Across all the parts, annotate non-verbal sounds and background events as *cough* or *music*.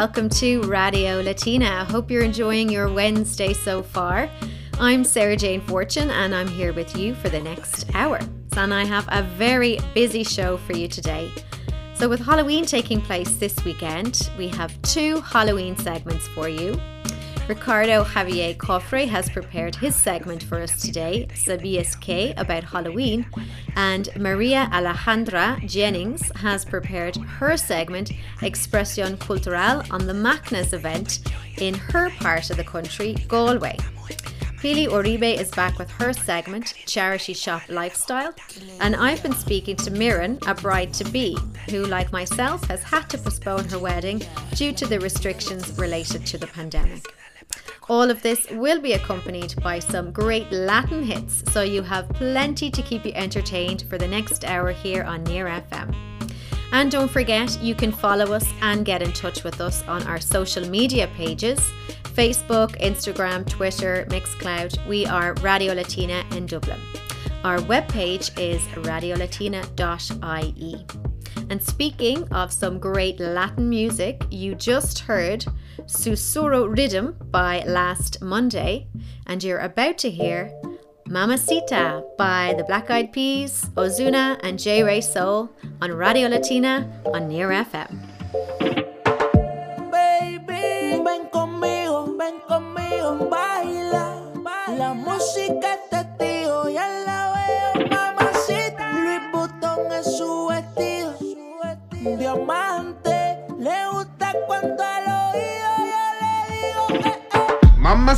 Welcome to Radio Latina. I hope you're enjoying your Wednesday so far. I'm Sarah Jane Fortune and I'm here with you for the next hour. And I have a very busy show for you today. So, with Halloween taking place this weekend, we have two Halloween segments for you. Ricardo Javier Cofre has prepared his segment for us today, Sabias K, about Halloween, and Maria Alejandra Jennings has prepared her segment, Expresión Cultural, on the Macnas event in her part of the country, Galway. Pili Uribe is back with her segment, Charity Shop Lifestyle, and I've been speaking to Mirren, a bride to be, who, like myself, has had to postpone her wedding due to the restrictions related to the pandemic. All of this will be accompanied by some great Latin hits, so you have plenty to keep you entertained for the next hour here on Near FM. And don't forget, you can follow us and get in touch with us on our social media pages Facebook, Instagram, Twitter, Mixcloud. We are Radio Latina in Dublin. Our webpage is radiolatina.ie. And speaking of some great Latin music, you just heard Susurro Rhythm by Last Monday, and you're about to hear Mamacita by the Black Eyed Peas, Ozuna, and J Ray Soul on Radio Latina on Near FM. Música testigo, ya la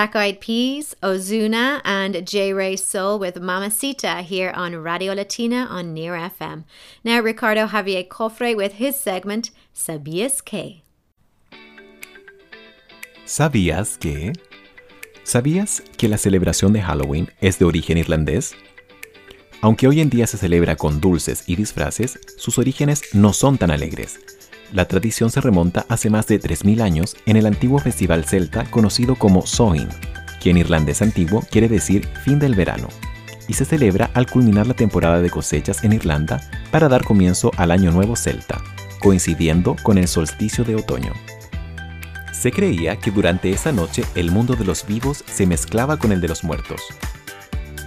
Black Eyed Peas, Ozuna, and J Ray Soul with Mamacita here on Radio Latina on Near FM. Now, Ricardo Javier Cofre with his segment, Sabías que? ¿Sabías que? ¿Sabías que la celebración de Halloween es de origen irlandés? Aunque hoy en día se celebra con dulces y disfraces, sus orígenes no son tan alegres. La tradición se remonta hace más de 3.000 años en el antiguo festival celta conocido como Samhain, que en irlandés antiguo quiere decir fin del verano, y se celebra al culminar la temporada de cosechas en Irlanda para dar comienzo al Año Nuevo Celta, coincidiendo con el solsticio de otoño. Se creía que durante esa noche el mundo de los vivos se mezclaba con el de los muertos.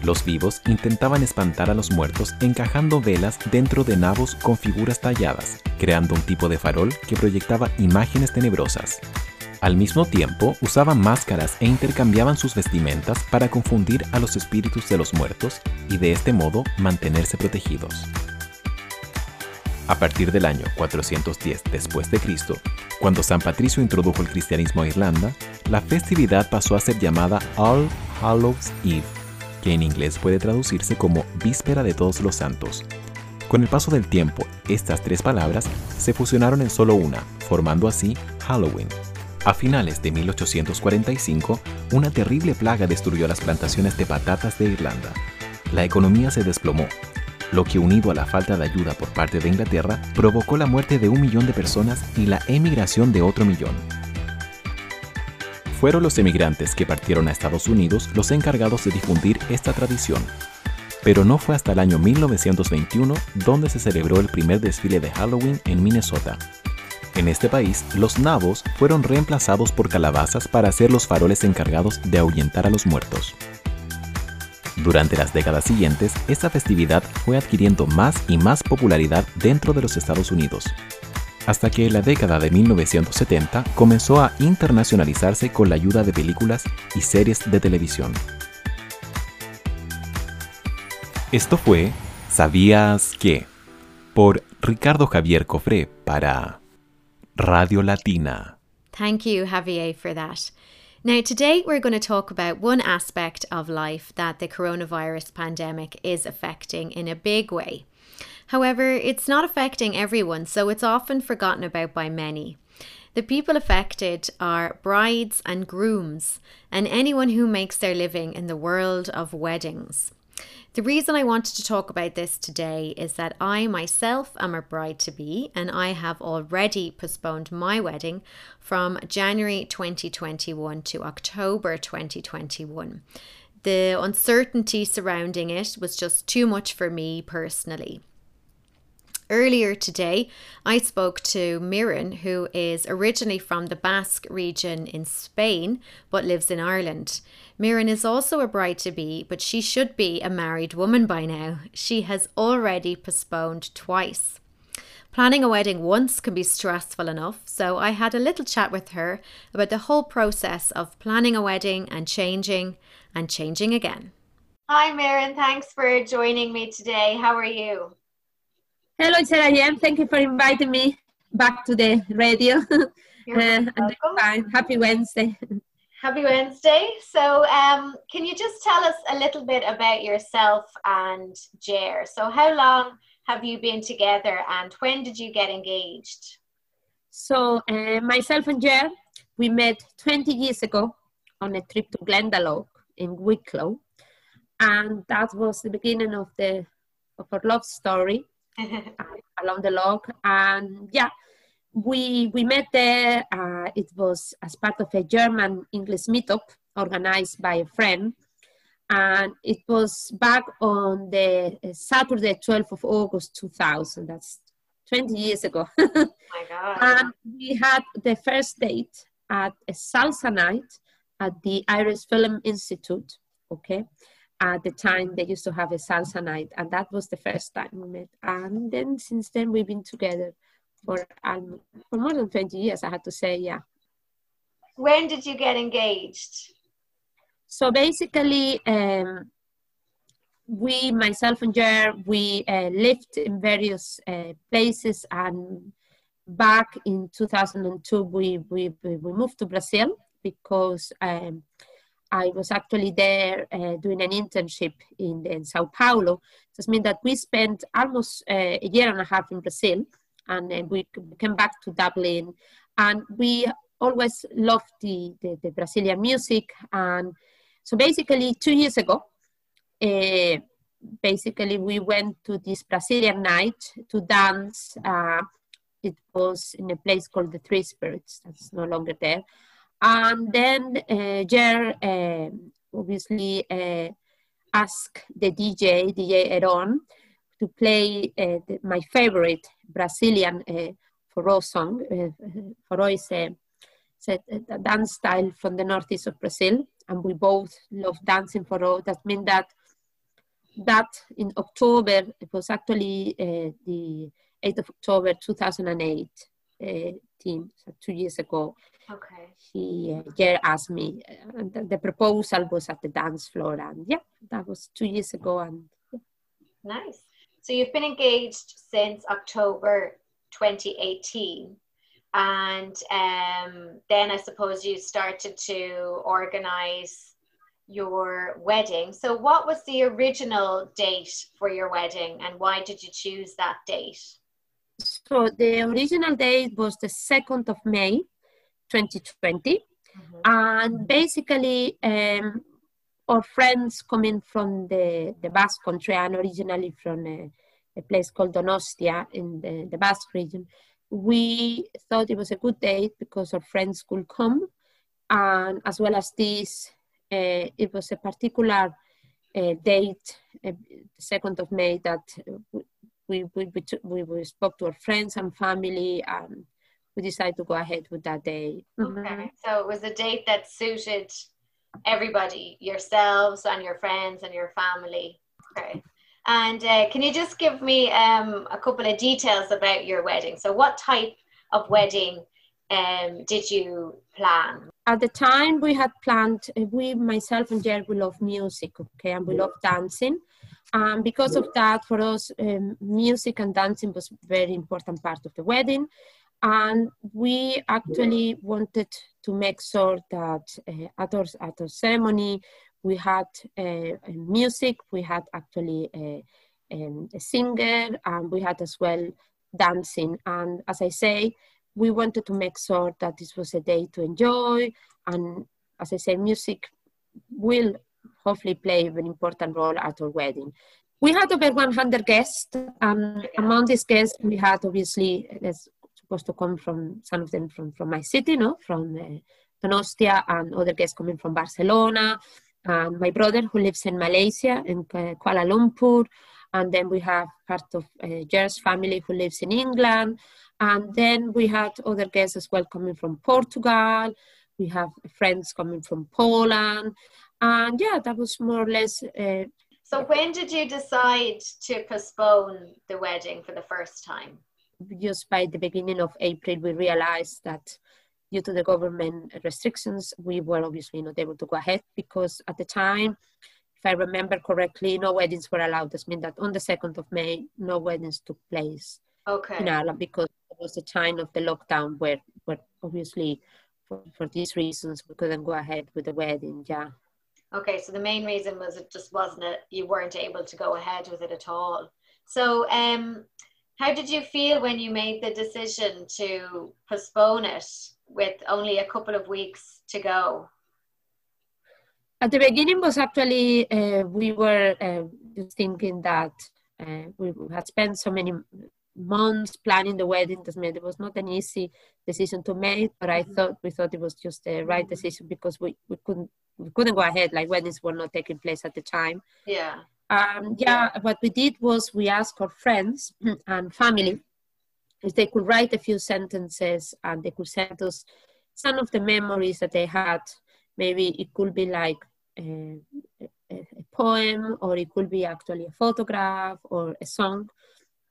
Los vivos intentaban espantar a los muertos encajando velas dentro de nabos con figuras talladas, creando un tipo de farol que proyectaba imágenes tenebrosas. Al mismo tiempo, usaban máscaras e intercambiaban sus vestimentas para confundir a los espíritus de los muertos y de este modo mantenerse protegidos. A partir del año 410 después de Cristo, cuando San Patricio introdujo el cristianismo a Irlanda, la festividad pasó a ser llamada All Hallows Eve, que en inglés puede traducirse como Víspera de Todos los Santos. Con el paso del tiempo, estas tres palabras se fusionaron en solo una, formando así Halloween. A finales de 1845, una terrible plaga destruyó las plantaciones de patatas de Irlanda. La economía se desplomó, lo que unido a la falta de ayuda por parte de Inglaterra provocó la muerte de un millón de personas y la emigración de otro millón. Fueron los emigrantes que partieron a Estados Unidos los encargados de difundir esta tradición. Pero no fue hasta el año 1921 donde se celebró el primer desfile de Halloween en Minnesota. En este país, los nabos fueron reemplazados por calabazas para ser los faroles encargados de ahuyentar a los muertos. Durante las décadas siguientes, esta festividad fue adquiriendo más y más popularidad dentro de los Estados Unidos, hasta que en la década de 1970 comenzó a internacionalizarse con la ayuda de películas y series de televisión. Esto fue ¿Sabías que? por Ricardo Javier Cofré para Radio Latina. Thank you, Javier, for that. Now, today we're going to talk about one aspect of life that the coronavirus pandemic is affecting in a big way. However, it's not affecting everyone, so it's often forgotten about by many. The people affected are brides and grooms, and anyone who makes their living in the world of weddings. The reason I wanted to talk about this today is that I myself am a bride to be and I have already postponed my wedding from January 2021 to October 2021. The uncertainty surrounding it was just too much for me personally. Earlier today, I spoke to Mirren, who is originally from the Basque region in Spain but lives in Ireland. Mirren is also a bride to be, but she should be a married woman by now. She has already postponed twice. Planning a wedding once can be stressful enough, so I had a little chat with her about the whole process of planning a wedding and changing and changing again. Hi, Mirren. Thanks for joining me today. How are you? Hello, Sarah Jem. Thank you for inviting me back to the radio. *laughs* Uh, welcome. Happy Wednesday. Happy Wednesday. So, um, can you just tell us a little bit about yourself and Jer? So, how long have you been together and when did you get engaged? So, uh, myself and Jer, we met 20 years ago on a trip to Glendalough in Wicklow. And that was the beginning of the of our love story *laughs* along the log. And yeah, we we met there. Uh, it was as part of a German English meetup organized by a friend, and it was back on the uh, Saturday, 12th of August, 2000. That's 20 years ago. *laughs* my God. and we had the first date at a salsa night at the Irish Film Institute. Okay. At the time, they used to have a salsa night, and that was the first time we met. And then since then, we've been together for um, for more than 20 years, I had to say, yeah. When did you get engaged? So basically, um, we, myself and Jer, we uh, lived in various uh, places, and back in 2002, we, we, we we moved to Brazil because um, I was actually there uh, doing an internship in, in Sao Paulo. This means that we spent almost uh, a year and a half in Brazil, and then we came back to Dublin, and we always loved the, the, the Brazilian music. And so basically, two years ago, uh, basically we went to this Brazilian night to dance. Uh, it was in a place called the Three Spirits. That's no longer there. And then uh, Jer um obviously uh, asked the DJ, DJ Eron, to play uh, the, my favorite Brazilian uh, forró song. Uh, forró is a, a, dance style from the northeast of Brazil, and we both love dancing forró. That means that that in October, it was actually the 8th of October 2008, uh, teen, so two years ago. Okay. He uh, Jer asked me, uh, and the, the proposal was at the dance floor, and yeah, that was two years ago, and Nice. So, you've been engaged since October 2018. And um, then I suppose you started to organize your wedding. So, what was the original date for your wedding and why did you choose that date? So the original date was the 2nd of May, 2020. And basically, um, our friends coming from the, the Basque country and originally from a, a place called Donostia in the, the Basque region, we thought it was a good date because our friends could come. And as well as this, uh, it was a particular uh, date, uh, 2nd of May, that we, we, we, took- we, we spoke to our friends and family and we decided to go ahead with that day. Okay. So, it was a date that suited everybody, yourselves and your friends and your family. Okay. And uh, can you just give me um, a couple of details about your wedding? So, what type of wedding um, did you plan? At the time, we had planned, uh, we, myself and Jerry, we love music, okay, and we love dancing. And because of that, for us, um, music and dancing was very important part of the wedding. And we actually wanted to make sure that uh, at, our, at our ceremony, we had uh, music, we had actually a, um, a singer, and we had as well dancing. And as I say, we wanted to make sure that this was a day to enjoy. And as I say, music will hopefully play an important role at our wedding. We had over 100 guests, and among these guests, we had obviously, there's supposed to come from some of them from, from my city, no, from uh, Donostia, and other guests coming from Barcelona, and my brother who lives in Malaysia, in uh, Kuala Lumpur, and then we have part of uh, Jer's family who lives in England, and then we had other guests as well coming from Portugal. We have friends coming from Poland, and yeah, that was more or less. Uh, So when did you decide to postpone the wedding for the first time? Just by the beginning of April, we realized that due to the government restrictions, we were obviously not able to go ahead because at the time, if I remember correctly, no weddings were allowed. This means that on the 2nd of May, no weddings took place Okay. in Ireland because it was the time of the lockdown where, where obviously for, for these reasons we couldn't go ahead with the wedding. Yeah. Okay, so the main reason was it just wasn't it you weren't able to go ahead with it at all. So um how did you feel when you made the decision to postpone it with only a couple of weeks to go? At the beginning was actually uh, we were uh, thinking that uh, we had spent so many months planning the wedding. It was not an easy decision to make, but I thought we thought it was just the right decision because we, we couldn't we couldn't go ahead. Like weddings were not taking place at the time. Yeah. Um, yeah, what we did was we asked our friends *clears throat* and family if they could write a few sentences and they could send us some of the memories that they had. Maybe it could be like a, a, a poem, or it could be actually a photograph or a song.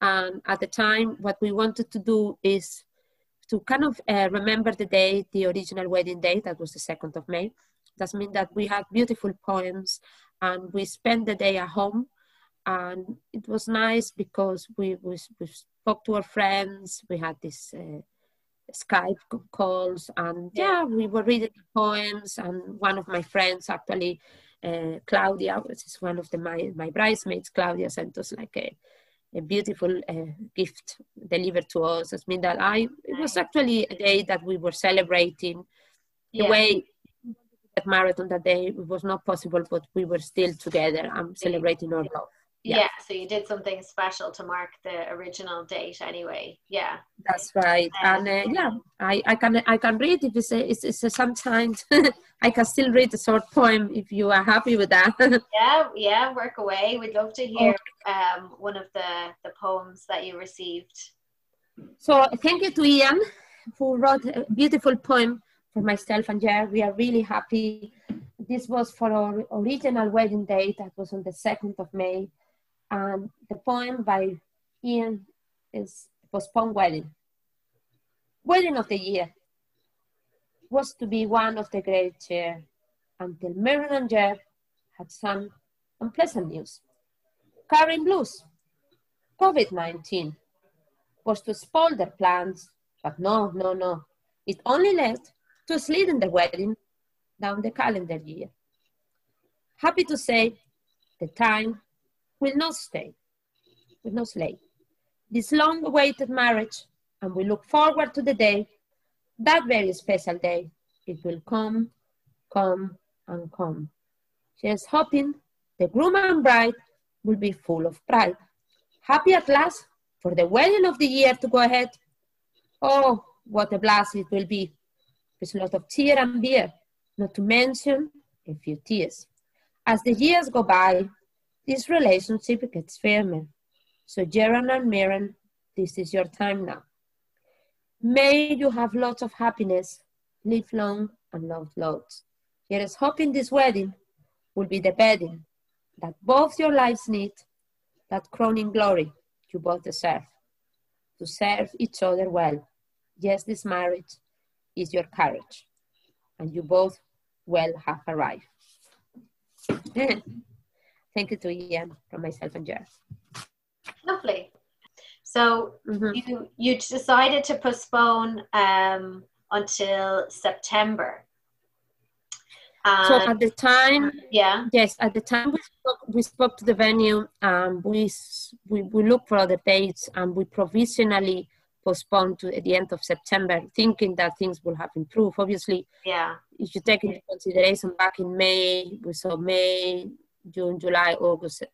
And at the time, what we wanted to do is to kind of uh, remember the day, the original wedding day, that was the 2nd of May. That means that we had beautiful poems and we spent the day at home. And it was nice because we, we, we spoke to our friends, we had this uh, Skype calls, and yeah, we were reading poems. And one of my friends, actually, uh, Claudia, which is one of the, my, my bridesmaids, Claudia sent us like a, a beautiful uh, gift delivered to us. It means that I, it was actually a day that we were celebrating the Yeah. way at marathon that day it was not possible, but we were still together and celebrating our love. Yeah. so you did something special to mark the original date anyway. Yeah. That's right. And uh, yeah, I, I can I can read if it's a, it's, it's a sometimes *laughs* I can still read a short poem if you are happy with that. *laughs* Yeah, yeah, work away. We'd love to hear um, one of the, the poems that you received. so thank you to Ian who wrote a beautiful poem for myself and Jer. We are really happy. This was for our original wedding date that was on the 2nd of May. And the poem by Ian is Postponed Wedding. Wedding of the year was to be one of the great cheer until Miriam and Jer had some unpleasant news. Carrying blues, COVID 19 was to spoil their plans, but no, no, no. It only led to sliding the wedding down the calendar year. Happy to say the time will not stay, will not slay. This long awaited marriage, and we look forward to the day, that very special day. It will come, come, and come. Just hoping the groom and bride will be full of pride. Happy at last for the wedding of the year to go ahead. Oh, what a blast it will be. With a lot of cheer and beer, not to mention a few tears. As the years go by, this relationship gets firmer. So, Jaron and Mirren, this is your time now. May you have lots of happiness, live long and love loads. Here is hoping this wedding will be the wedding that both your lives need, that crowning glory you both deserve, to serve each other well. Yes, this marriage is your courage, and you both well have arrived. *clears throat* Thank you to Ian from myself and Jeff. Lovely. So you you decided to postpone um, until September. so at the time, yeah, yes, at the time we spoke, we spoke to the venue, um, we, we we looked for other dates, and we provisionally postponed to at the end of September, thinking that things will have improved. Obviously, Yeah. if you take into consideration back in May, we saw May, June, July, August,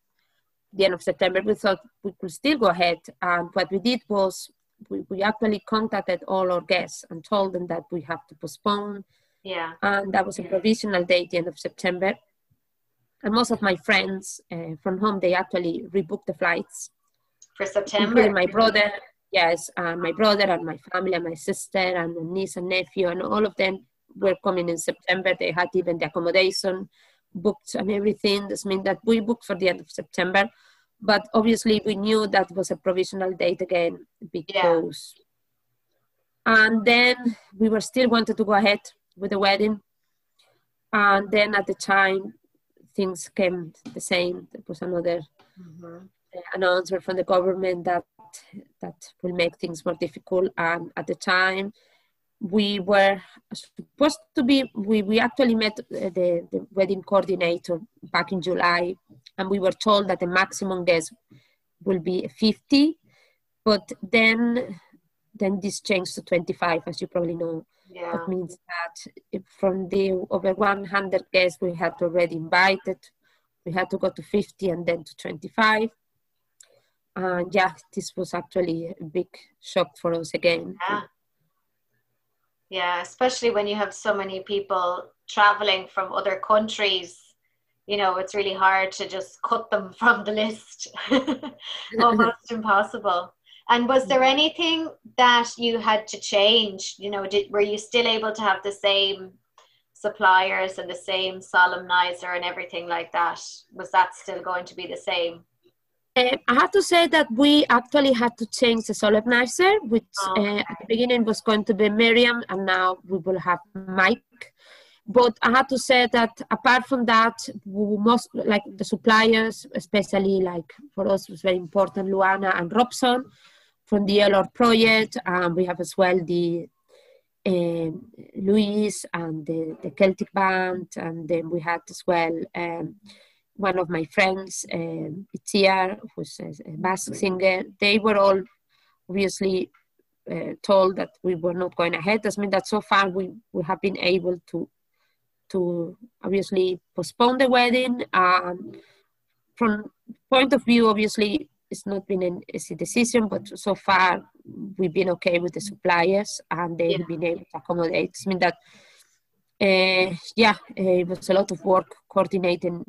the end of September, we thought we could still go ahead. And what we did was we, we actually contacted all our guests and told them that we have to postpone. Yeah. And that was a provisional date, the end of September. And most of my friends uh, from home, they actually rebooked the flights. For September. Including my brother, yes, and my brother and my family and my sister and my niece and nephew and all of them were coming in September. They had even the accommodation booked and everything. This means that we booked for the end of September, but obviously we knew that was a provisional date again because. And then we were still wanted to go ahead with the wedding, and then at the time things came the same. There was another uh, announcement from the government that that will make things more difficult. And at the time, we were supposed to be. We, we actually met uh, the, the wedding coordinator back in July, and we were told that the maximum guest will be 50. But then, then this changed to 25, as you probably know. Yeah. That means that from the over 100 guests we had already invited, we had to go to 50 and then to 25. And yeah, this was actually a big shock for us again. Yeah. Yeah, especially when you have so many people traveling from other countries. You know, it's really hard to just cut them *laughs* from the list. *laughs* Almost *laughs* impossible. And was there anything that you had to change? You know, did were you still able to have the same suppliers and the same solemnizer and everything like that? Was that still going to be the same? Uh, I have to say that we actually had to change the solemnizer, which uh, at the beginning was going to be Miriam, and now we will have Mike. But I have to say that apart from that, we most like the suppliers, especially like for us, was very important. Luana and Robson from the LR project, and we have as well the um, Luis and the, the Celtic band, and then we had as well. Um, one of my friends, um, Itziar, who's a, a Basque singer, they were all obviously uh, told that we were not going ahead. That means that so far we, we have been able to to obviously postpone the wedding. Um, from point of view, obviously, it's not been an easy decision, but so far we've been okay with the suppliers and they've been able to accommodate. I mean that, uh, yeah, uh, it was a lot of work coordinating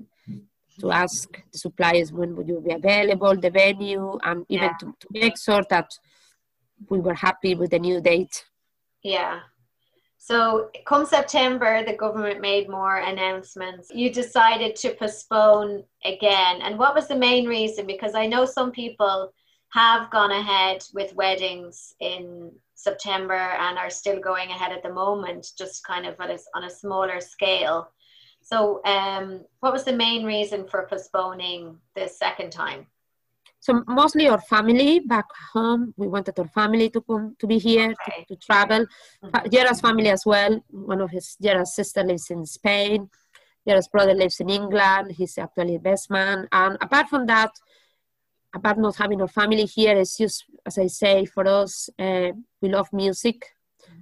to ask the suppliers when would you be available, the venue, and even Yeah. to, to make sure that we were happy with the new date. Yeah. So, come September, the government made more announcements. You decided to postpone again. And what was the main reason? Because I know some people have gone ahead with weddings in September and are still going ahead at the moment, just kind of a, on a smaller scale. So, um, what was the main reason for postponing the second time? So mostly our family back home. We wanted our family to come to be here to, to travel. Fa- Gerard's family as well. One of his Gerard's sister lives in Spain. Gerard's brother lives in England. He's actually the best man. And apart from that, apart not having our family here, it's just as I say for us. Uh, we love music.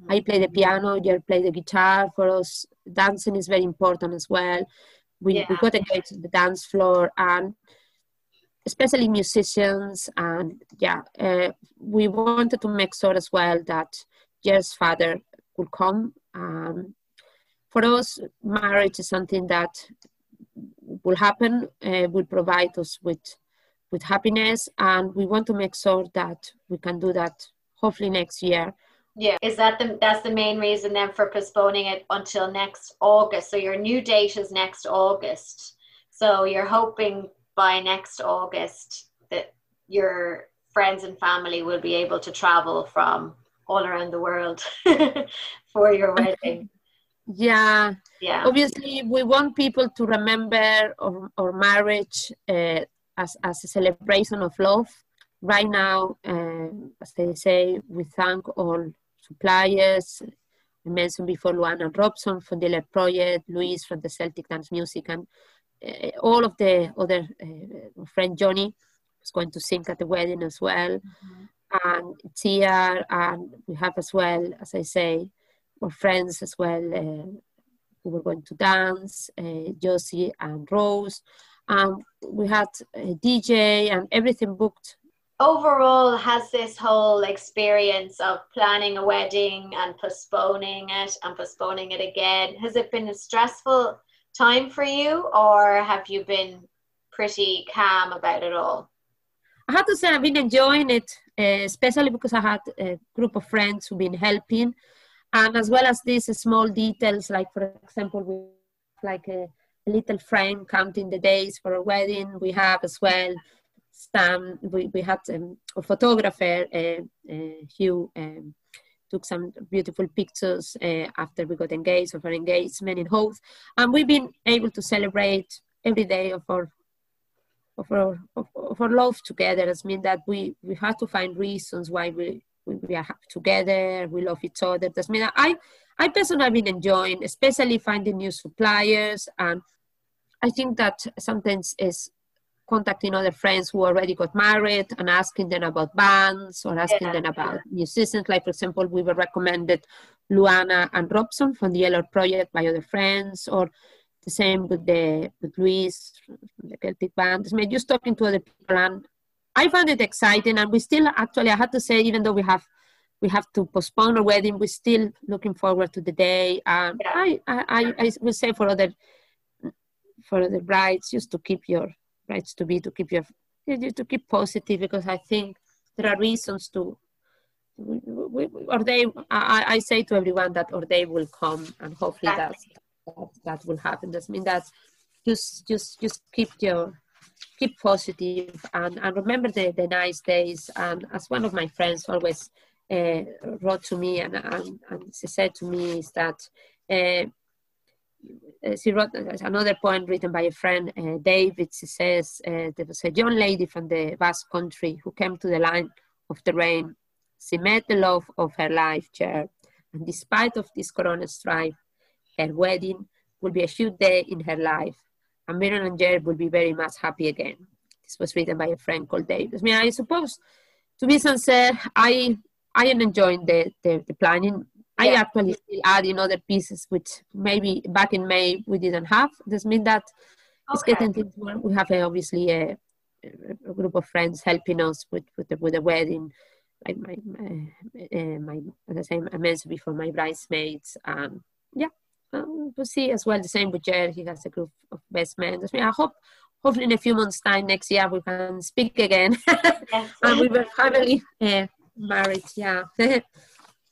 I play the piano. Gerard play the guitar. For us, dancing is very important as well. We we Yeah. got engaged to the dance floor and especially musicians and yeah uh, we wanted to make sure as well that Jer's father would come um, for us marriage is something that will happen uh, will provide us with with happiness and we want to make sure that we can do that hopefully next year Yeah, is that the that's the main reason then for postponing it until next August? So your new date is next August. So you're hoping by next August that your friends and family will be able to travel from all around the world *laughs* for your wedding. yeah Yeah. obviously we want people to remember our, our marriage uh, as, as a celebration of love right now uh, as they say we thank all suppliers I mentioned before Luana Robson from the Led Project, Luis from the Celtic Dance Music, and uh, all of the other uh, friend Johnny was going to sing at the wedding as well. and Tia, and we have as well, as I say, our friends as well uh, who were going to dance, uh, Josie and Rose. And we had a DJ and everything booked. Overall, has this whole experience of planning a wedding and postponing it and postponing it again, has it been a stressful time for you or have you been pretty calm about it all? I have to say I've been enjoying it, uh, especially because I had a group of friends who've been helping, and as well as these small details, like for example, we like a, little frame counting the days for a wedding. We have as well We, we had um, a photographer, uh, uh, Hugh. Um, took some beautiful pictures uh, after we got engaged of our engagement in Howth. And we've been able to celebrate every day of our of our, of, of our love together. It means that we, we have to find reasons why we, we, are together, we love each other. That means I, I personally have been enjoying, especially finding new suppliers. And I think that sometimes is contacting other friends who already got married and asking them about bands or asking Yeah. them about musicians. Like, for example, we were recommended Luana and Robson from the Yellow Project by other friends, or the same with the with Luis from the Celtic band. I mean, just talking to other people, and I found it exciting. And we still, actually, I had to say, even though we have we have to postpone our wedding, we're still looking forward to the day. Um, I, I, I, I will say for other for the brides, just to keep your brides to be to keep your to keep positive because I think there are reasons to. we- we- Or they, I, I say to everyone that or they will come, and hopefully that's, that that will happen. That means that just just just keep your keep positive and, and remember the, the nice days. And as one of my friends always uh, wrote to me and, and, and she said to me is that uh, she wrote another poem written by a friend, uh, David. She says uh, there was a young lady from the Basque country who came to the line of the rain. She met the love of her life, chair, and despite of this corona strife, her wedding will be a huge day in her life, and Miriam and Jared will be very much happy again. This was written by a friend called David. I mean, I suppose, to be sincere, I I am enjoying the, the, the planning. I actually still adding other pieces, which maybe back in May we didn't have. This means that it's getting things more. We have a, obviously a, a group of friends helping us with with the, with the wedding. Like my my, uh, my as I say, I mentioned before, my bridesmaids. Um, yeah, um, we'll see as well. The same with Jared. He has a group of best men. I mean, I hope. Hopefully, in a few months' time next year, we can speak again, *laughs* Yes. and we were finally uh, married. Yeah. *laughs*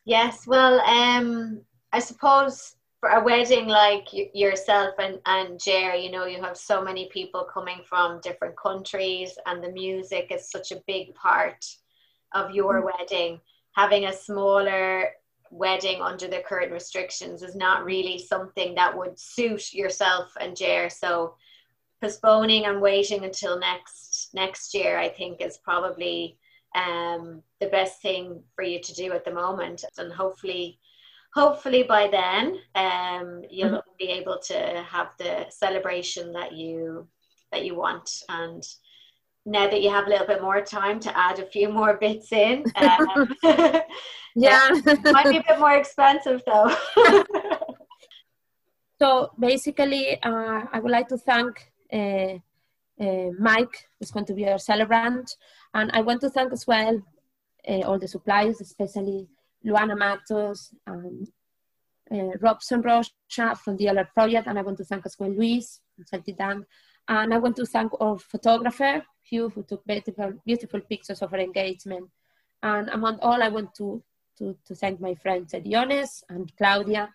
Yes, well, um, I suppose for a wedding like yourself and and Jer, you know, you have so many people coming from different countries, and the music is such a big part of your wedding. Having a smaller wedding under the current restrictions is not really something that would suit yourself and Jer. So postponing and waiting until next next year, I think, is probably um, the best thing for you to do at the moment. And hopefully, hopefully by then, um, you'll be able to have the celebration that you that you want. And now that you have a little bit more time to add a few more bits in, um, *laughs* *laughs* yeah. *laughs* might be a bit more expensive though. So basically, uh, I would like to thank uh, uh, Mike, who's going to be our celebrant, and I want to thank as well uh, all the suppliers, especially Luana Matos and uh, Robson Rocha from the Alert Project, and I want to thank as well Luis Dan, and I want to thank our photographer Hugh, who took beautiful, beautiful pictures of our engagement, and among all, I want to to, to thank my friends Ediones and Claudia,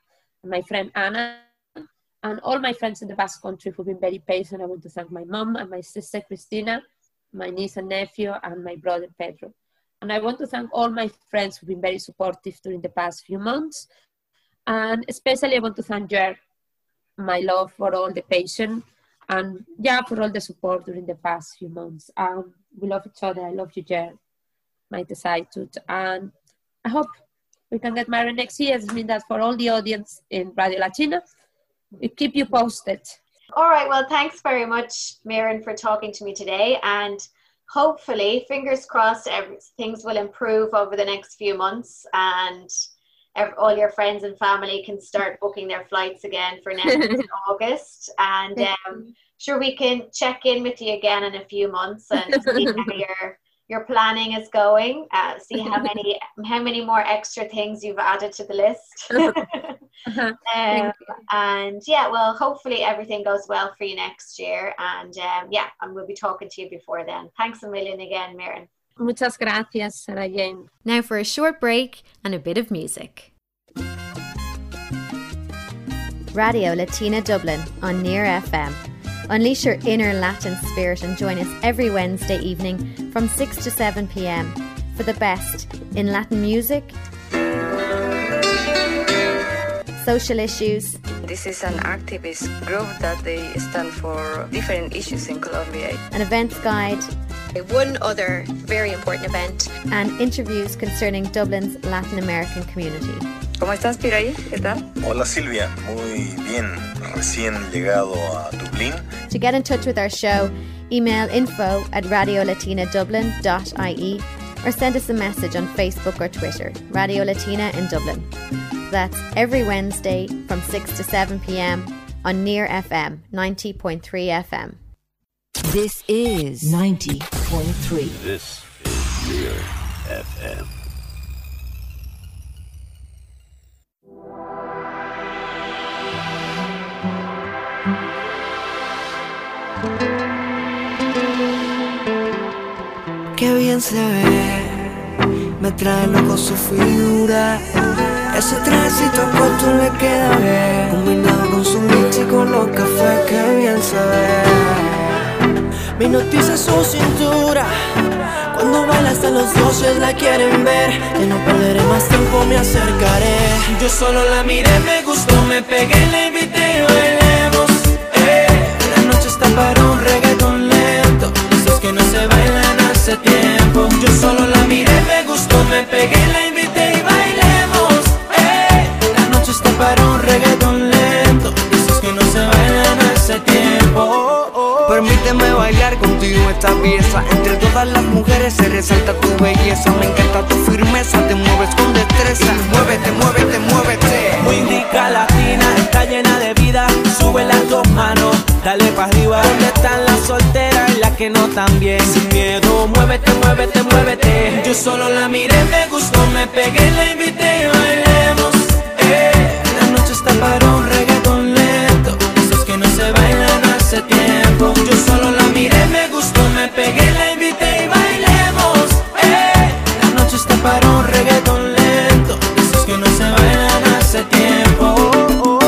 and my friend Anna and all my friends in the Basque country who've been very patient. I want to thank my mom and my sister Christina, my niece and nephew, and my brother Pedro. And I want to thank all my friends who've been very supportive during the past few months. And especially I want to thank Jer, my love for all the patient and yeah, for all the support during the past few months. Um, we love each other. I love you, Jer, my decided. And I hope we can get married next year. I mean that for all the audience in Radio Latina, we keep you posted. All right. Well, thanks very much, Mirren, for talking to me today. And hopefully, fingers crossed, every, things will improve over the next few months and all your friends and family can start booking their flights again for next *laughs* August. And um, sure, we can check in with you again in a few months and see how *laughs* your your planning is going. Uh, see how *laughs* many how many more extra things you've added to the list. *laughs* *laughs* um, and yeah, well, hopefully everything goes well for you next year. And um, yeah, and we'll be talking to you before then. Thanks a million again, Mirren. Muchas gracias, Sarah Jane. Now for a short break and a bit of music. Radio Latina Dublin on Near FM. Unleash your inner Latin spirit and join us every Wednesday evening from 6 to 7 pm for the best in Latin music, social issues, This is an activist group that they stand for different issues in Colombia. an events guide, One other very important event. and interviews concerning Dublin's Latin American community. ¿Cómo estás, Piraí? ¿Qué tal? Hola Silvia, muy bien, recién llegado a Dublín. To get in touch with our show, email info at radiolatinadublin.ie or send us a message on Facebook or Twitter, Radio Latina in Dublin. That's every Wednesday from 6 to 7 pm on Near FM 90.3 FM. This is 90.3. This is Near FM. Qué bien se ve, me trae loco su figura. Ese trajecito corto le queda bien, combinado con su mix y con los cafés, qué bien se ve. Me noticia su cintura, cuando baila hasta los dioses la quieren ver. Que no perderé más tiempo, me acercaré. Yo solo la miré, me gustó, me pegué, la invité y bailemos. Eh, la noche está para un reggaeton lento, esos que no se bailan hace tiempo. Yo solo la miré, me gustó, me pegué, la invité hace tiempo. Permíteme bailar contigo esta pieza. Entre todas las mujeres se resalta tu belleza. Me encanta tu firmeza, te mueves con destreza. Muévete, muévete, muévete. Muy rica latina, está llena de vida. Sube las dos manos, dale para arriba. ¿Dónde están las solteras y las que no tan bien? Sin miedo, muévete, muévete, muévete. Yo solo la miré, me gustó, me pegué, la invité y bailemos. Eh, la noche está para un hace tiempo. Yo solo la miré, me gustó, me pegué, la invité y bailemos. Eh, la noche está para un reggaeton lento. Esos que no se bailan hace tiempo.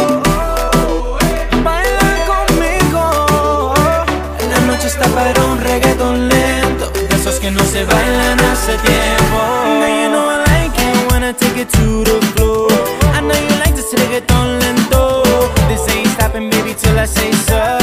Baila conmigo. La noche está para un reggaeton lento. Esos que no se bailan hace tiempo. Now you know I like it when I take it to the floor. I know you like this reggaeton lento. This ain't stopping, baby, till I say so.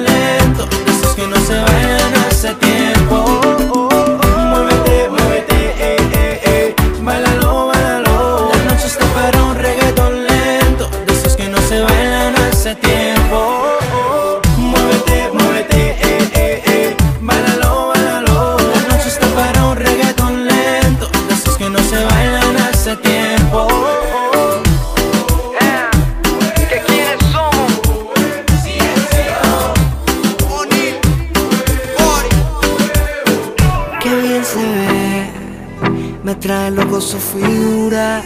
Que no se bailan hace tiempo. Trae loco su figura.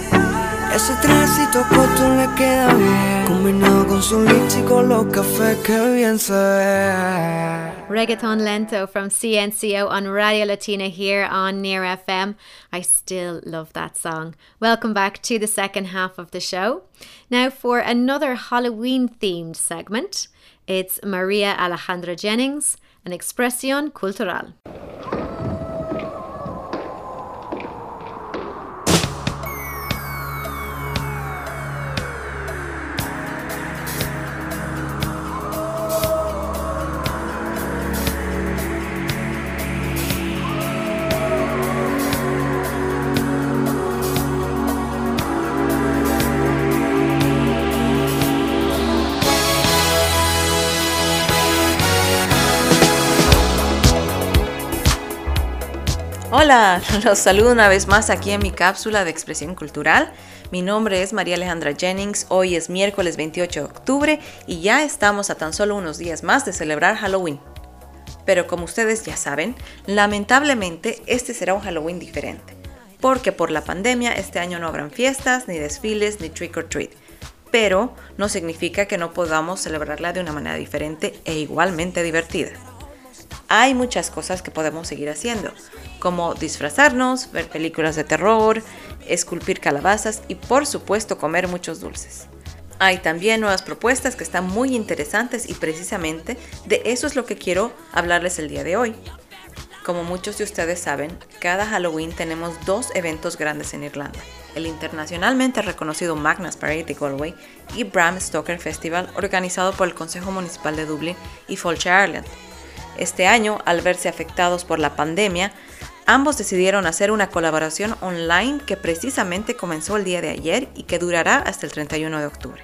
Ese trajecito corto le queda bien. Combinado con su lipstick con los cafés que bien se ve. Reggaeton Lento from CNCO on Radio Latina here on Near FM. I still love that song. Welcome back to the second half of the show. Now, for another Halloween themed segment, it's Maria Alejandra Jennings, an expresión cultural. Hola, *laughs* los saludo una vez más aquí en mi cápsula de expresión cultural. Mi nombre es María Alejandra Jennings, hoy es miércoles 28 de octubre y ya estamos a tan solo unos días más de celebrar Halloween. Pero como ustedes ya saben, lamentablemente este será un Halloween diferente, porque por la pandemia este año no habrán fiestas, ni desfiles, ni trick or treat. Pero no significa que no podamos celebrarla de una manera diferente e igualmente divertida hay muchas cosas que podemos seguir haciendo, como disfrazarnos, ver películas de terror, esculpir calabazas y por supuesto comer muchos dulces. Hay también nuevas propuestas que están muy interesantes y precisamente de eso es lo que quiero hablarles el día de hoy. Como muchos de ustedes saben, cada Halloween tenemos dos eventos grandes en Irlanda, el internacionalmente reconocido Magnus Parade de Galway y Bram Stoker Festival organizado por el Consejo Municipal de Dublín y Folche Ireland. Este año, al verse afectados por la pandemia, ambos decidieron hacer una colaboración online que precisamente comenzó el día de ayer y que durará hasta el 31 de octubre.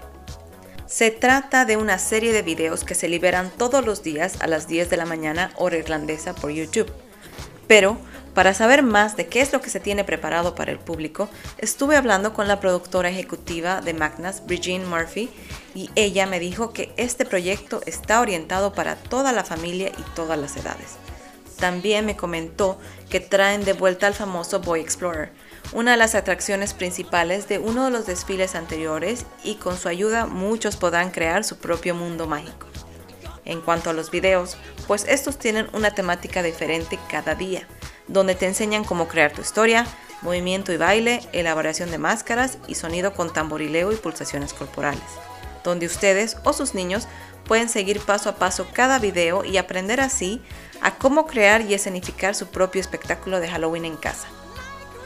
Se trata de una serie de videos que se liberan todos los días a las 10 de la mañana hora irlandesa por YouTube. Pero, para saber más de qué es lo que se tiene preparado para el público, estuve hablando con la productora ejecutiva de Magnus, Brigitte Murphy, y ella me dijo que este proyecto está orientado para toda la familia y todas las edades. También me comentó que traen de vuelta al famoso Boy Explorer, una de las atracciones principales de uno de los desfiles anteriores y con su ayuda muchos podrán crear su propio mundo mágico. En cuanto a los videos, pues estos tienen una temática diferente cada día, donde te enseñan cómo crear tu historia, movimiento y baile, elaboración de máscaras y sonido con tamborileo y pulsaciones corporales donde ustedes o sus niños pueden seguir paso a paso cada video y aprender así a cómo crear y escenificar su propio espectáculo de Halloween en casa.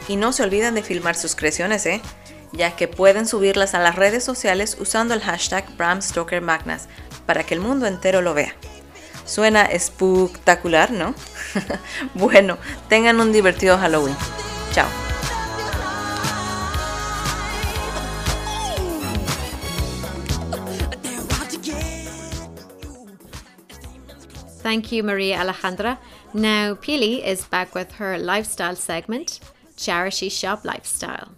Y no se olviden de filmar sus creaciones, ¿eh? ya que pueden subirlas a las redes sociales usando el hashtag Bram Stoker Magnus para que el mundo entero lo vea. Suena espectacular, ¿no? *laughs* bueno, tengan un divertido Halloween. Chao. Thank you, Maria Alejandra. Now, Pili is back with her lifestyle segment, Charity Shop Lifestyle.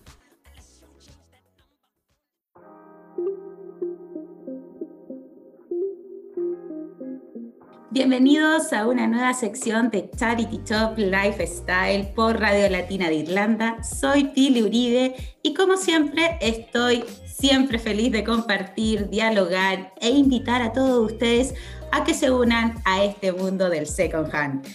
Bienvenidos a una nueva sección de Charity Shop Lifestyle por Radio Latina de Irlanda. Soy Pili Uribe y como siempre estoy siempre feliz de compartir, dialogar e invitar a todos ustedes a que se unan a este mundo del second hand.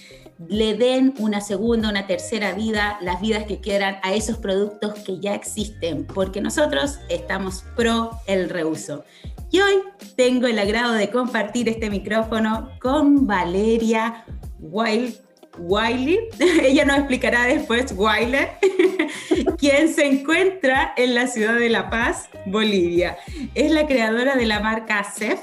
Le den una segunda, una tercera vida, las vidas que quieran a esos productos que ya existen, porque nosotros estamos pro el reuso. Y hoy tengo el agrado de compartir este micrófono con Valeria Wild, Wiley, *laughs* ella nos explicará después, Wiley, *laughs* quien se encuentra en la ciudad de La Paz, Bolivia. Es la creadora de la marca CEF,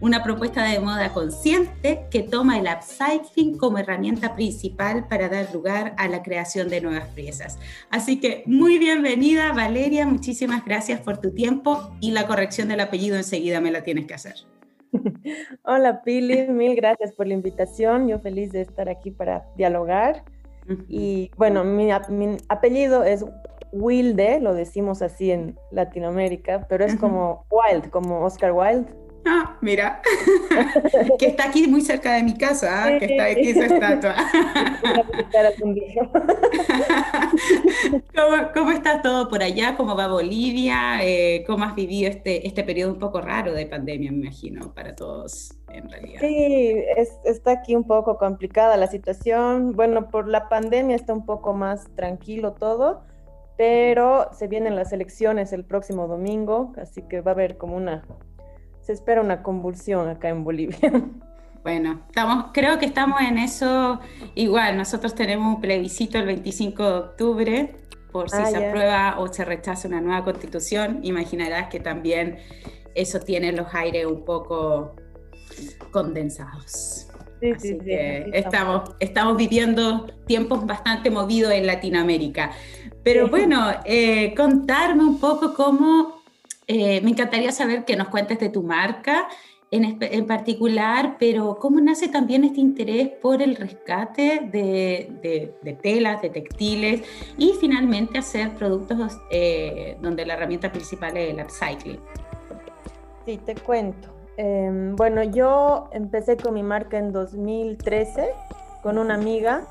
una propuesta de moda consciente que toma el upcycling como herramienta principal para dar lugar a la creación de nuevas piezas. Así que muy bienvenida Valeria, muchísimas gracias por tu tiempo y la corrección del apellido enseguida me la tienes que hacer. *laughs* Hola Pili, mil gracias por la invitación, yo feliz de estar aquí para dialogar. Y bueno, mi, mi apellido es Wilde, lo decimos así en Latinoamérica, pero es como Wild, como Oscar Wilde. Ah, mira, *laughs* que está aquí muy cerca de mi casa, ¿ah? que está aquí esa estatua. *laughs* ¿Cómo, ¿Cómo, está todo por allá? ¿Cómo va Bolivia? Eh, ¿Cómo has vivido este, este periodo un poco raro de pandemia, me imagino, para todos en realidad? Sí, está aquí un poco complicada la situación. Bueno, por la pandemia está un poco más tranquilo todo, pero se vienen las elecciones el próximo domingo, así que va a haber como una se espera una convulsión acá en Bolivia. *laughs* Bueno, estamos, creo que estamos en eso igual. Nosotros tenemos un plebiscito el 25 de octubre por si ah, se aprueba o se rechaza una nueva constitución. Imaginarás que también eso tiene los aires un poco condensados. Sí, Así sí, que estamos, estamos viviendo tiempos bastante movidos en Latinoamérica. Pero bueno, eh, contarme un poco cómo eh, me encantaría saber que nos cuentes de tu marca en, en, particular, pero cómo nace también este interés por el rescate de, de, telas, de textiles y finalmente hacer productos eh, donde la herramienta principal es el upcycling. Sí, te cuento. Em, bueno, yo empecé con mi marca en 2013 con una amiga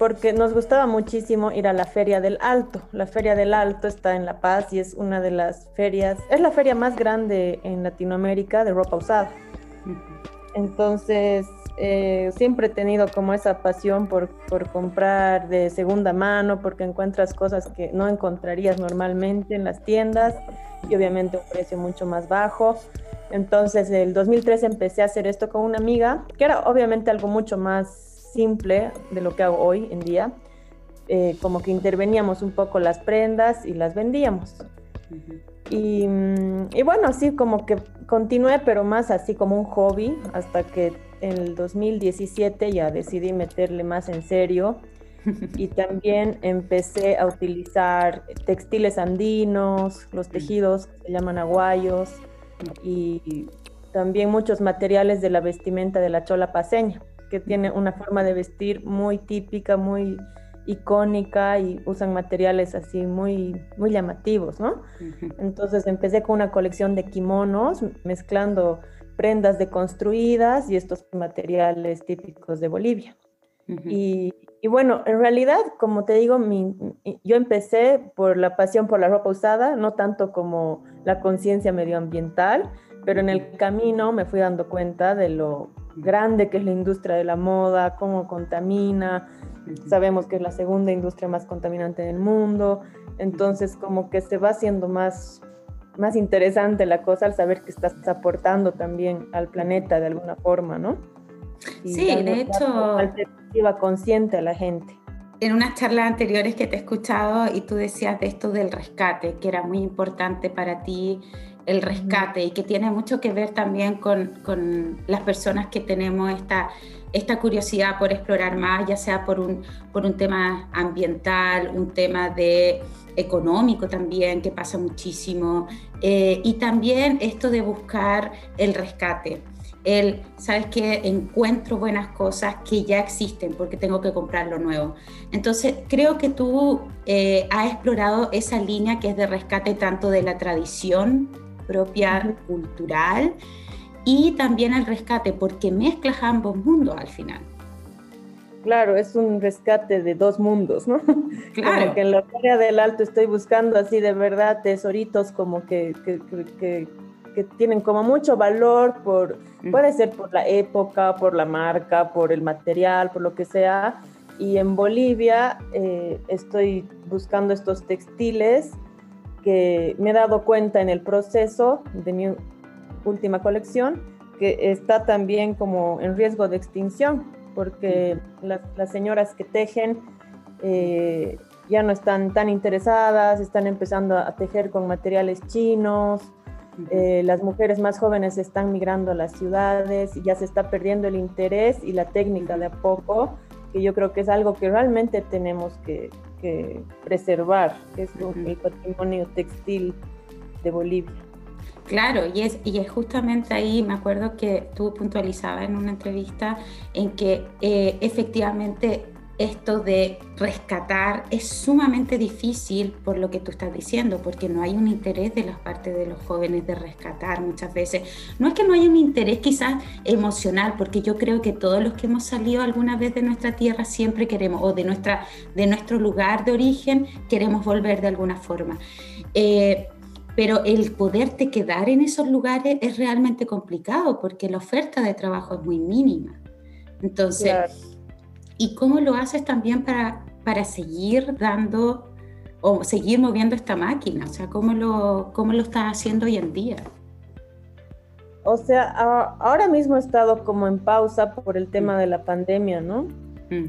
porque nos gustaba muchísimo ir a la Feria del Alto. La Feria del Alto está en La Paz y es una de las ferias, es la feria más grande en Latinoamérica de ropa usada. Entonces, eh, siempre he tenido como esa pasión por, por, comprar de segunda mano, porque encuentras cosas que no encontrarías normalmente en las tiendas y obviamente un precio mucho más bajo. Entonces, en el 2013 empecé a hacer esto con una amiga, que era obviamente algo mucho más simple de lo que hago hoy en día, eh, como que interveníamos un poco las prendas y las vendíamos. y, mm, y, bueno, así como que continué, pero más así como un hobby, hasta que en el 2017 ya decidí meterle más en serio. *laughs* Y también empecé a utilizar textiles andinos, los tejidos se llaman aguayos y también muchos materiales de la vestimenta de la chola paseña que tiene una forma de vestir muy típica, muy icónica y usan materiales así muy, muy llamativos, ¿no? Entonces empecé con una colección de kimonos, mezclando prendas deconstruidas y estos materiales típicos de Bolivia. y, y, bueno, en realidad, como te digo, mi, yo empecé por la pasión por la ropa usada, no tanto como la conciencia medioambiental, pero en el camino me fui dando cuenta de lo grande que es la industria de la moda, cómo contamina, sabemos que es la segunda industria más contaminante del mundo, entonces como que se va haciendo más, más interesante la cosa al saber que estás aportando también al planeta de alguna forma, ¿no? sí, de hecho... Alternativa consciente a la gente. En unas charlas anteriores que te he escuchado y tú decías de esto del rescate, que era muy importante para ti el rescate y que tiene mucho que ver también con, con las personas que tenemos esta, esta curiosidad por explorar más, ya sea por un, por un tema ambiental, un tema de económico también, que pasa muchísimo, eh, y también esto de buscar el rescate. El, sabes que encuentro buenas cosas que ya existen porque tengo que comprar lo nuevo. Entonces, creo que tú eh, has explorado esa línea que es de rescate tanto de la tradición propia cultural y también el rescate, porque mezclas ambos mundos al final. Claro, es un rescate de dos mundos, ¿no? *laughs* Claro. que en la área del alto estoy buscando así de verdad tesoritos como que, que, que, que tienen como mucho valor por, puede ser por la época, por la marca, por el material, por lo que sea. Y en Bolivia eh, estoy buscando estos textiles que me he dado cuenta en el proceso de mi última colección que está también como en riesgo de extinción, porque las, señoras que tejen eh, ya no están tan interesadas, están empezando a tejer con materiales chinos, eh, las mujeres más jóvenes están migrando a las ciudades y ya se está perdiendo el interés y la técnica de a poco, que yo creo que es algo que realmente tenemos que, que preservar, que es el patrimonio textil de Bolivia. Claro, y es, y es justamente ahí, me acuerdo que tú puntualizabas en una entrevista en que eh, efectivamente esto de rescatar es sumamente difícil por lo que tú estás diciendo, porque no hay un interés de las partes de los jóvenes de rescatar muchas veces. No es que no haya un interés quizás emocional, porque yo creo que todos los que hemos salido alguna vez de nuestra tierra siempre queremos, o de, nuestra, de nuestro lugar de origen, queremos volver de alguna forma. Eh, pero el poderte quedar en esos lugares es realmente complicado porque la oferta de trabajo es muy mínima. Entonces, ¿y cómo lo haces también para, para seguir dando o seguir moviendo esta máquina? O sea, ¿cómo lo, cómo lo estás haciendo hoy en día? O sea, ahora mismo he estado como en pausa por el tema de la pandemia, ¿no? Mm.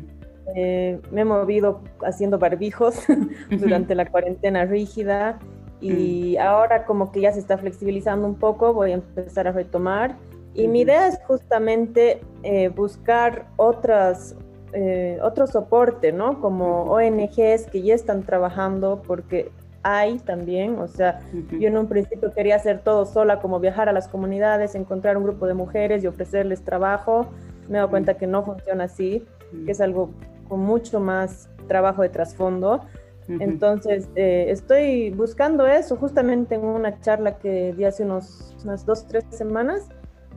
Eh, me he movido haciendo barbijos *laughs* durante la cuarentena rígida y mm. ahora como que ya se está flexibilizando un poco, voy a empezar a retomar. Y mi idea es justamente eh, buscar otras, eh, otro soporte, ¿no? Como ONGs que ya están trabajando, porque hay también, o sea, yo en un principio quería hacer todo sola, como viajar a las comunidades, encontrar un grupo de mujeres y ofrecerles trabajo. Me he dado cuenta que no funciona así, que es algo con mucho más trabajo de trasfondo. Entonces, eh, estoy buscando eso justamente en una charla que di hace unos, unas dos, tres semanas.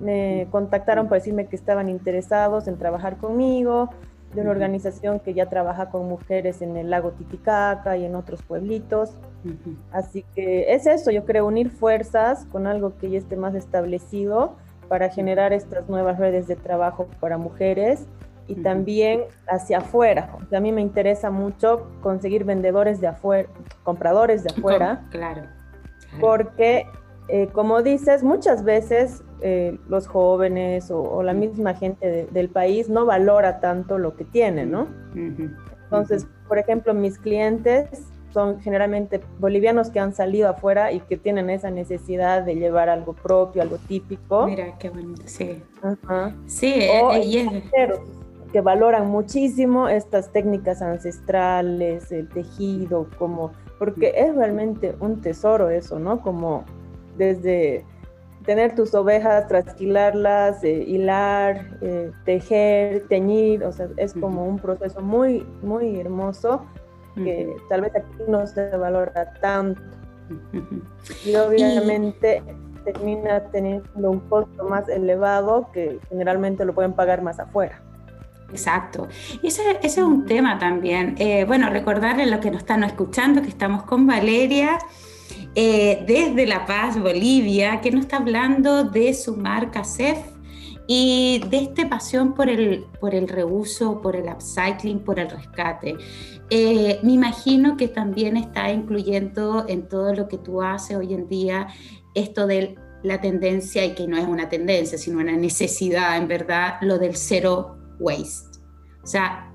Me contactaron para decirme que estaban interesados en trabajar conmigo, de una organización que ya trabaja con mujeres en el lago Titicaca y en otros pueblitos. Así que es eso, yo creo, unir fuerzas con algo que ya esté más establecido para generar estas nuevas redes de trabajo para mujeres y también hacia afuera. a mí me interesa mucho conseguir vendedores de afuera, compradores de afuera. Claro. Porque, eh, como dices, muchas veces eh, los jóvenes o, la misma gente del país no valora tanto lo que tiene, ¿no? Entonces, por ejemplo, mis clientes son generalmente bolivianos que han salido afuera y que tienen esa necesidad de llevar algo propio, algo típico. Mira, qué bonito, sí. Ajá. Sí, eh, eh, que valoran muchísimo estas técnicas ancestrales, el tejido, como, porque es realmente un tesoro eso, ¿no? Como desde tener tus ovejas, trasquilarlas, eh, hilar, eh, tejer, teñir, o sea, es como un proceso muy, muy hermoso que tal vez aquí no se valora tanto. Y obviamente termina teniendo un costo más elevado que generalmente lo pueden pagar más afuera. Exacto. Y ese, es un tema también. Eh, bueno, recordarles a los que nos están escuchando que estamos con Valeria eh, desde La Paz, Bolivia, que nos está hablando de su marca CEF y de esta pasión por el, por el reuso, por el upcycling, por el rescate. Eh, me imagino que también está incluyendo en todo lo que tú haces hoy en día esto de la tendencia, y que no es una tendencia, sino una necesidad, en verdad, lo del cero waste. O sea,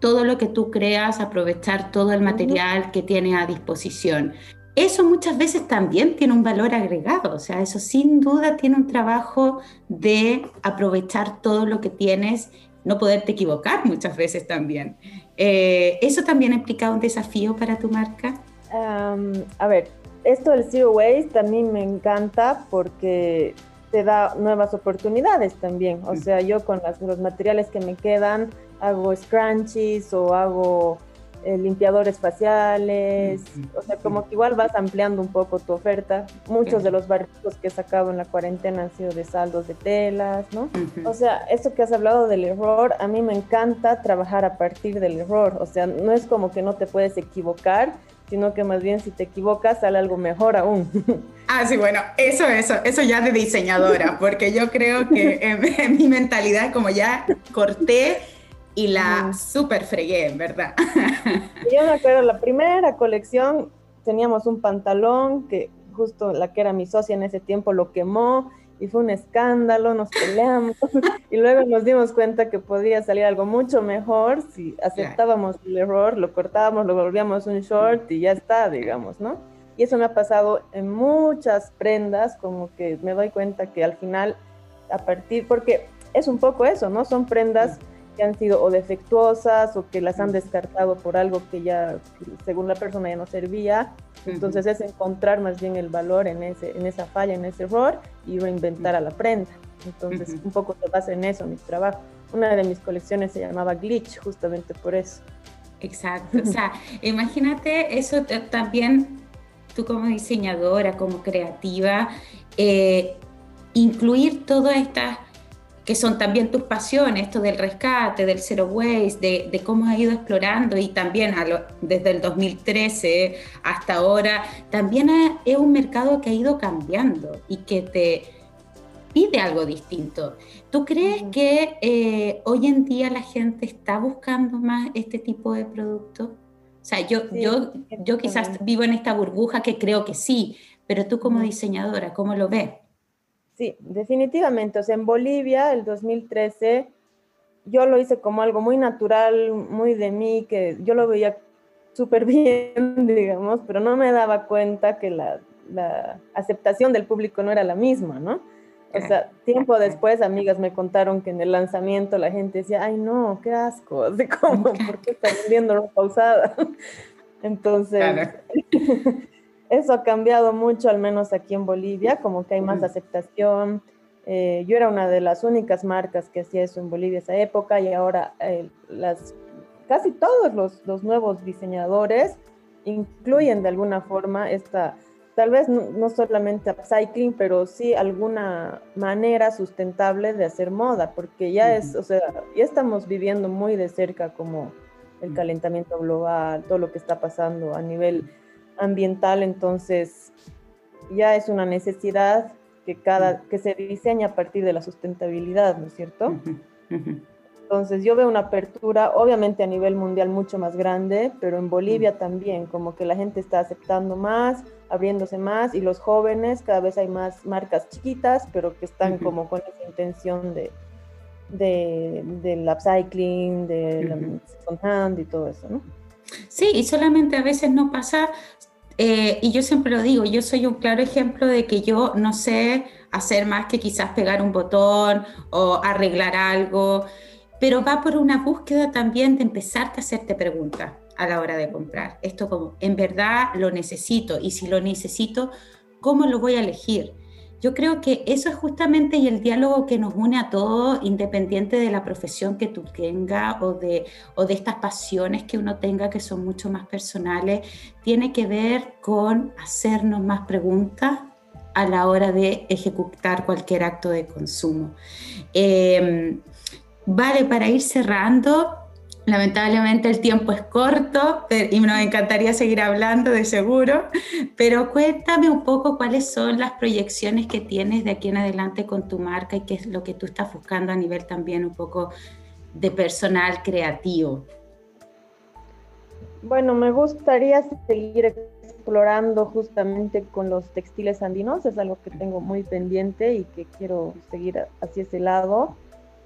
todo lo que tú creas, aprovechar todo el material que tiene a disposición. Eso muchas veces también tiene un valor agregado, o sea, eso sin duda tiene un trabajo de aprovechar todo lo que tienes, no poderte equivocar muchas veces también. Eh, ¿Eso también implica un desafío para tu marca? a ver, esto del Zero Waste mí me encanta porque te da nuevas oportunidades también. O sea, yo con los materiales que me quedan hago scrunchies o hago eh, limpiadores faciales. O sea, como que igual vas ampliando un poco tu oferta. Muchos de los barcos que he sacado en la cuarentena han sido de saldos de telas, ¿no? O sea, eso que has hablado del error, a mí me encanta trabajar a partir del error. O sea, no es como que no te puedes equivocar, sino que más bien si te equivocas sale algo mejor aún. *laughs* Ah, sí, bueno, eso, eso, eso ya de diseñadora, porque yo creo que en, mi mentalidad como ya corté y la super fregué, en verdad. Yo me *laughs* acuerdo, la primera colección teníamos un pantalón que justo la que era mi socia en ese tiempo lo quemó y fue un escándalo, nos peleamos *laughs* y luego nos dimos cuenta que podía salir algo mucho mejor si aceptábamos el error, lo cortábamos, lo volvíamos un short y ya está, digamos, ¿no? Y eso me ha pasado en muchas prendas, como que me doy cuenta que al final, a partir, porque es un poco eso, ¿no? Son prendas que han sido o defectuosas o que las han descartado por algo que ya, según la persona, ya no servía. Entonces es encontrar más bien el valor en, ese, en esa falla, en ese error y reinventar a la prenda. Entonces un poco se basa en eso mi trabajo. una de mis colecciones se llamaba Glitch, justamente por eso. Exacto, o sea, *laughs* imagínate eso también, tú como diseñadora, como creativa, eh, incluir todas estas que son también tus pasiones, esto del rescate, del zero waste, de, cómo has ido explorando y también desde el 2013 hasta ahora, también es un mercado que ha ido cambiando y que te pide algo distinto. ¿Tú crees que eh, hoy en día la gente está buscando más este tipo de productos? O sea, yo, yo, yo quizás vivo en esta burbuja que creo que sí, pero tú como diseñadora, ¿cómo lo ves? Sí, definitivamente. O sea, en Bolivia, el 2013, yo lo hice como algo muy natural, muy de mí, que yo lo veía súper *laughs* bien, digamos, pero no me daba cuenta que la, la, aceptación del público no era la misma, ¿no? O sea, tiempo después, amigas me contaron que en el lanzamiento la gente decía, ay, no, qué asco, *laughs* así como, ¿por qué está vendiendo ropa usada? *laughs* Entonces, eso ha cambiado mucho, al menos aquí en Bolivia, como que hay más aceptación. Eh, yo era una de las únicas marcas que hacía eso en Bolivia esa época y ahora eh, las, casi todos los, los, nuevos diseñadores incluyen de alguna forma esta, tal vez no, solamente upcycling, pero sí alguna manera sustentable de hacer moda, porque ya es, o sea, ya estamos viviendo muy de cerca como el calentamiento global, todo lo que está pasando a nivel ambiental, entonces ya es una necesidad que, cada, que se diseña a partir de la sustentabilidad, ¿no es cierto? Entonces yo veo una apertura, obviamente a nivel mundial mucho más grande, pero en Bolivia también, como que la gente está aceptando más, abriéndose más, y los jóvenes, cada vez hay más marcas chiquitas, pero que están como con esa intención de, de, del upcycling, del second hand y todo eso, ¿no? Sí, y solamente a veces no pasa eh, y yo siempre lo digo, yo soy un claro ejemplo de que yo no sé hacer más que quizás pegar un botón o arreglar algo, pero va por una búsqueda también de empezarte a hacerte preguntas a la hora de comprar. Esto como, en verdad lo necesito y si lo necesito, ¿cómo lo voy a elegir? Yo creo que eso es justamente y el diálogo que nos une a todos, independiente de la profesión que tú tengas o de, o de estas pasiones que uno tenga que son mucho más personales, tiene que ver con hacernos más preguntas a la hora de ejecutar cualquier acto de consumo. Em, vale, para ir cerrando, Lamentablemente el tiempo es corto y nos encantaría seguir hablando de seguro, pero cuéntame un poco cuáles son las proyecciones que tienes de aquí en adelante con tu marca y qué es lo que tú estás buscando a nivel también un poco de personal creativo. Bueno, me gustaría seguir explorando justamente con los textiles andinos, es algo que tengo muy pendiente y que quiero seguir hacia ese lado.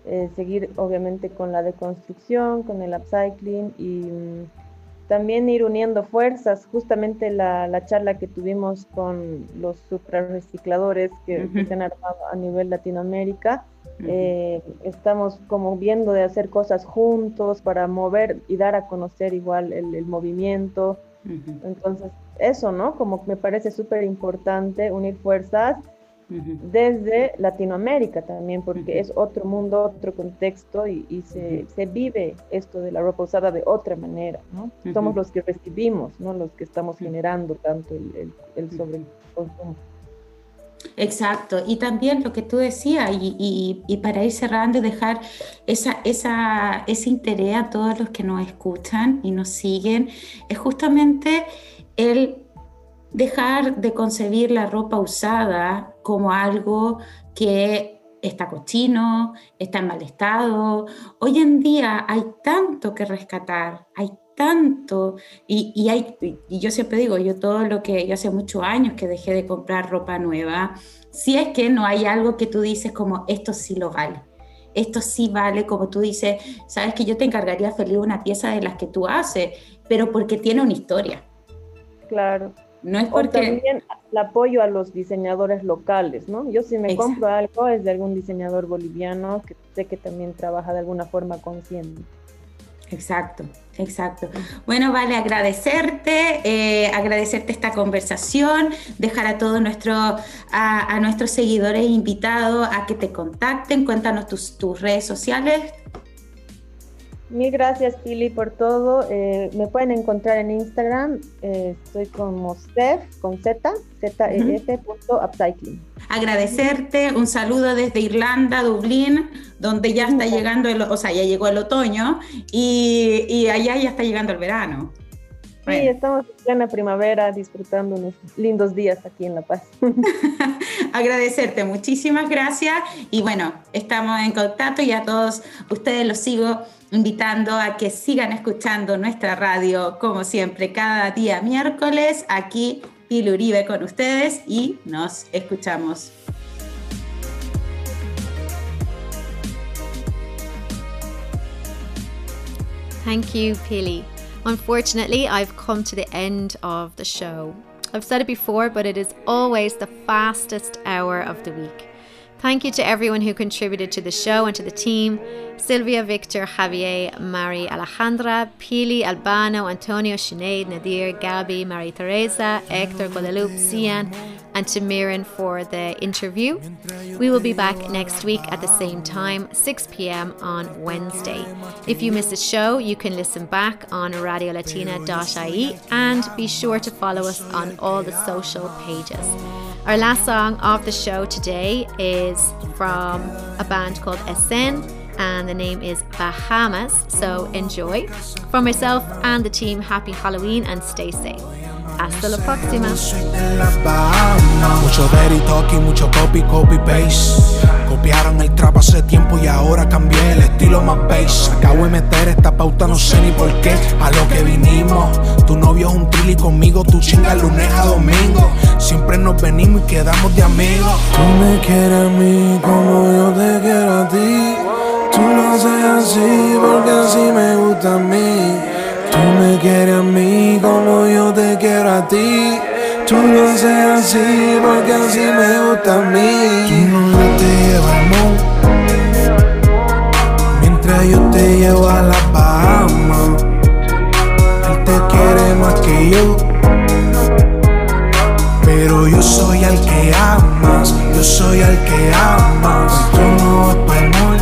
Eh, seguir obviamente con la deconstrucción, con el upcycling y mm, también ir uniendo fuerzas. Justamente la, la, charla que tuvimos con los suprarrecicladores que, que se han armado a nivel Latinoamérica, eh, estamos como viendo de hacer cosas juntos para mover y dar a conocer igual el, el movimiento. Entonces, eso, ¿no? Como me parece súper importante unir fuerzas desde Latinoamérica también, porque es otro mundo, otro contexto y, se, se, vive esto de la ropa usada de otra manera, ¿no? Somos los que recibimos, ¿no? Los que estamos generando tanto el, el, el sobreconsumo. Exacto, y también lo que tú decías, y, y, y, para ir cerrando, dejar esa, esa, ese interés a todos los que nos escuchan y nos siguen, es justamente el dejar de concebir la ropa usada como algo que está cochino, está en mal estado. Hoy en día hay tanto que rescatar, hay tanto, y, y, hay, y yo siempre digo, yo todo lo que, yo hace muchos años que dejé de comprar ropa nueva, si es que no hay algo que tú dices como esto sí lo vale, esto sí vale, como tú dices, sabes que yo te encargaría feliz una pieza de las que tú haces, pero porque tiene una historia. Claro. No es porque... también el apoyo a los diseñadores locales, ¿no? Yo si me compro algo es de algún diseñador boliviano que sé que también trabaja de alguna forma consciente. Exacto, exacto. Bueno, vale, agradecerte, eh, agradecerte esta conversación, dejar a todos nuestros, a, a nuestros seguidores invitados a que te contacten, cuéntanos tus, tus redes sociales. Mil gracias, Pili, por todo. Eh, me pueden encontrar en Instagram. eh, estoy como Steph, con Z, Z-E-F, punto upcycling. Agradecerte, un saludo desde Irlanda, Dublín, donde ya está llegando, el, o sea, ya llegó el otoño y, y allá ya está llegando el verano. Sí, estamos en plena primavera disfrutando unos lindos días aquí en La Paz. *laughs* agradecerte, muchísimas gracias y bueno, estamos en contacto y a todos ustedes los sigo invitando a que sigan escuchando nuestra radio como siempre cada día miércoles aquí Pili Uribe con ustedes y nos escuchamos. Thank you, Pili. Unfortunately, I've come to the end of the show. I've said it before, but it is always the fastest hour of the week. Thank you to everyone who contributed to the show and to the team Sylvia, Victor, Javier, Mari Alejandra, Pili, Albano, Antonio, Sinead, Nadir, Gabi, Marie Teresa, Hector, Guadalupe, Cian, and to Miran for the interview. We will be back next week at the same time, 6 pm on Wednesday. If you miss a show, you can listen back on radiolatina.ie and be sure to follow us on all the social pages. Our last song of the show today is from a band called Essen and the name is Bahamas. So enjoy. For myself and the team, happy Halloween and stay safe. Hasta la próxima. Mucho dirty talking, mucho copy, copy paste. Copiaron el trap hace tiempo y ahora cambié el estilo más bass. Acabo de meter esta pauta, no sé ni por qué. A lo que vinimos, tu novio es un trilly conmigo, tu chinga lunes a domingo. Siempre nos venimos y quedamos de amigos. Tú me quieres a mí como yo te quiero a ti. Tú lo haces así porque así me gusta a mí. Tú me quieres a mí como yo te quiero a ti. Tú lo haces así porque así me gusta a mí. Tu novio te lleva al mall Mientras yo te llevo a las Bahamas Él te quiere más que yo. Pero yo soy al que amas Yo soy al que amas. Tú no vas pa'l mall Hoy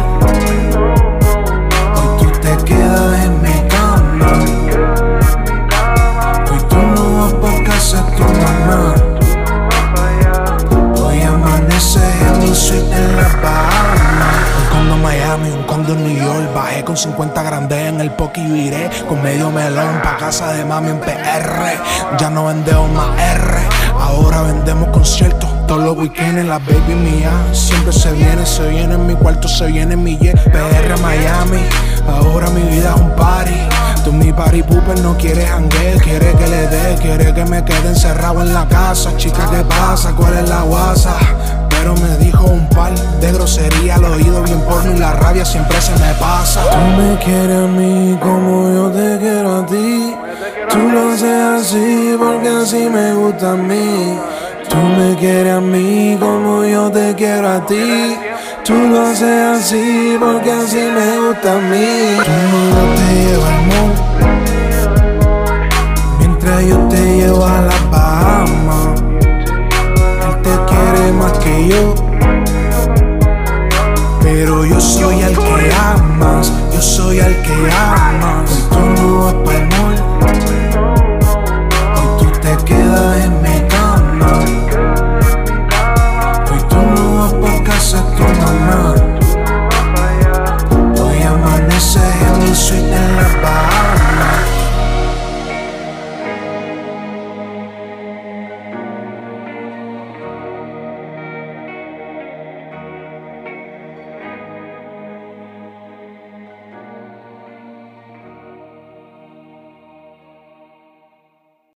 casa de mami en PR Ya no vendemos más R. Ahora vendemos conciertos todos los weekends. La baby mía Siempre se viene, se viene en mi cuarto, se viene en mi jet PR Miami, ahora mi vida es un party. Tú mi party pooper no quieres hanguer, quiere que le dé, quiere que me quede encerrado en la casa. Chica, ¿qué pasa? ¿Cuál es la guasa? Pero me dijo un par de grosería al oído bien porno y la rabia siempre se me pasa Tú me quieres a mí como yo te quiero a ti. Tú lo haces así porque así me gusta a mí. Tú me quieres a mí como yo te quiero a ti. Tú lo haces así porque así me gusta a mí. Tu novio te lleva al mall Mientras yo te llevo a las más que yo. Pero yo soy al que amas Yo soy al que amas. Hoy tú no vas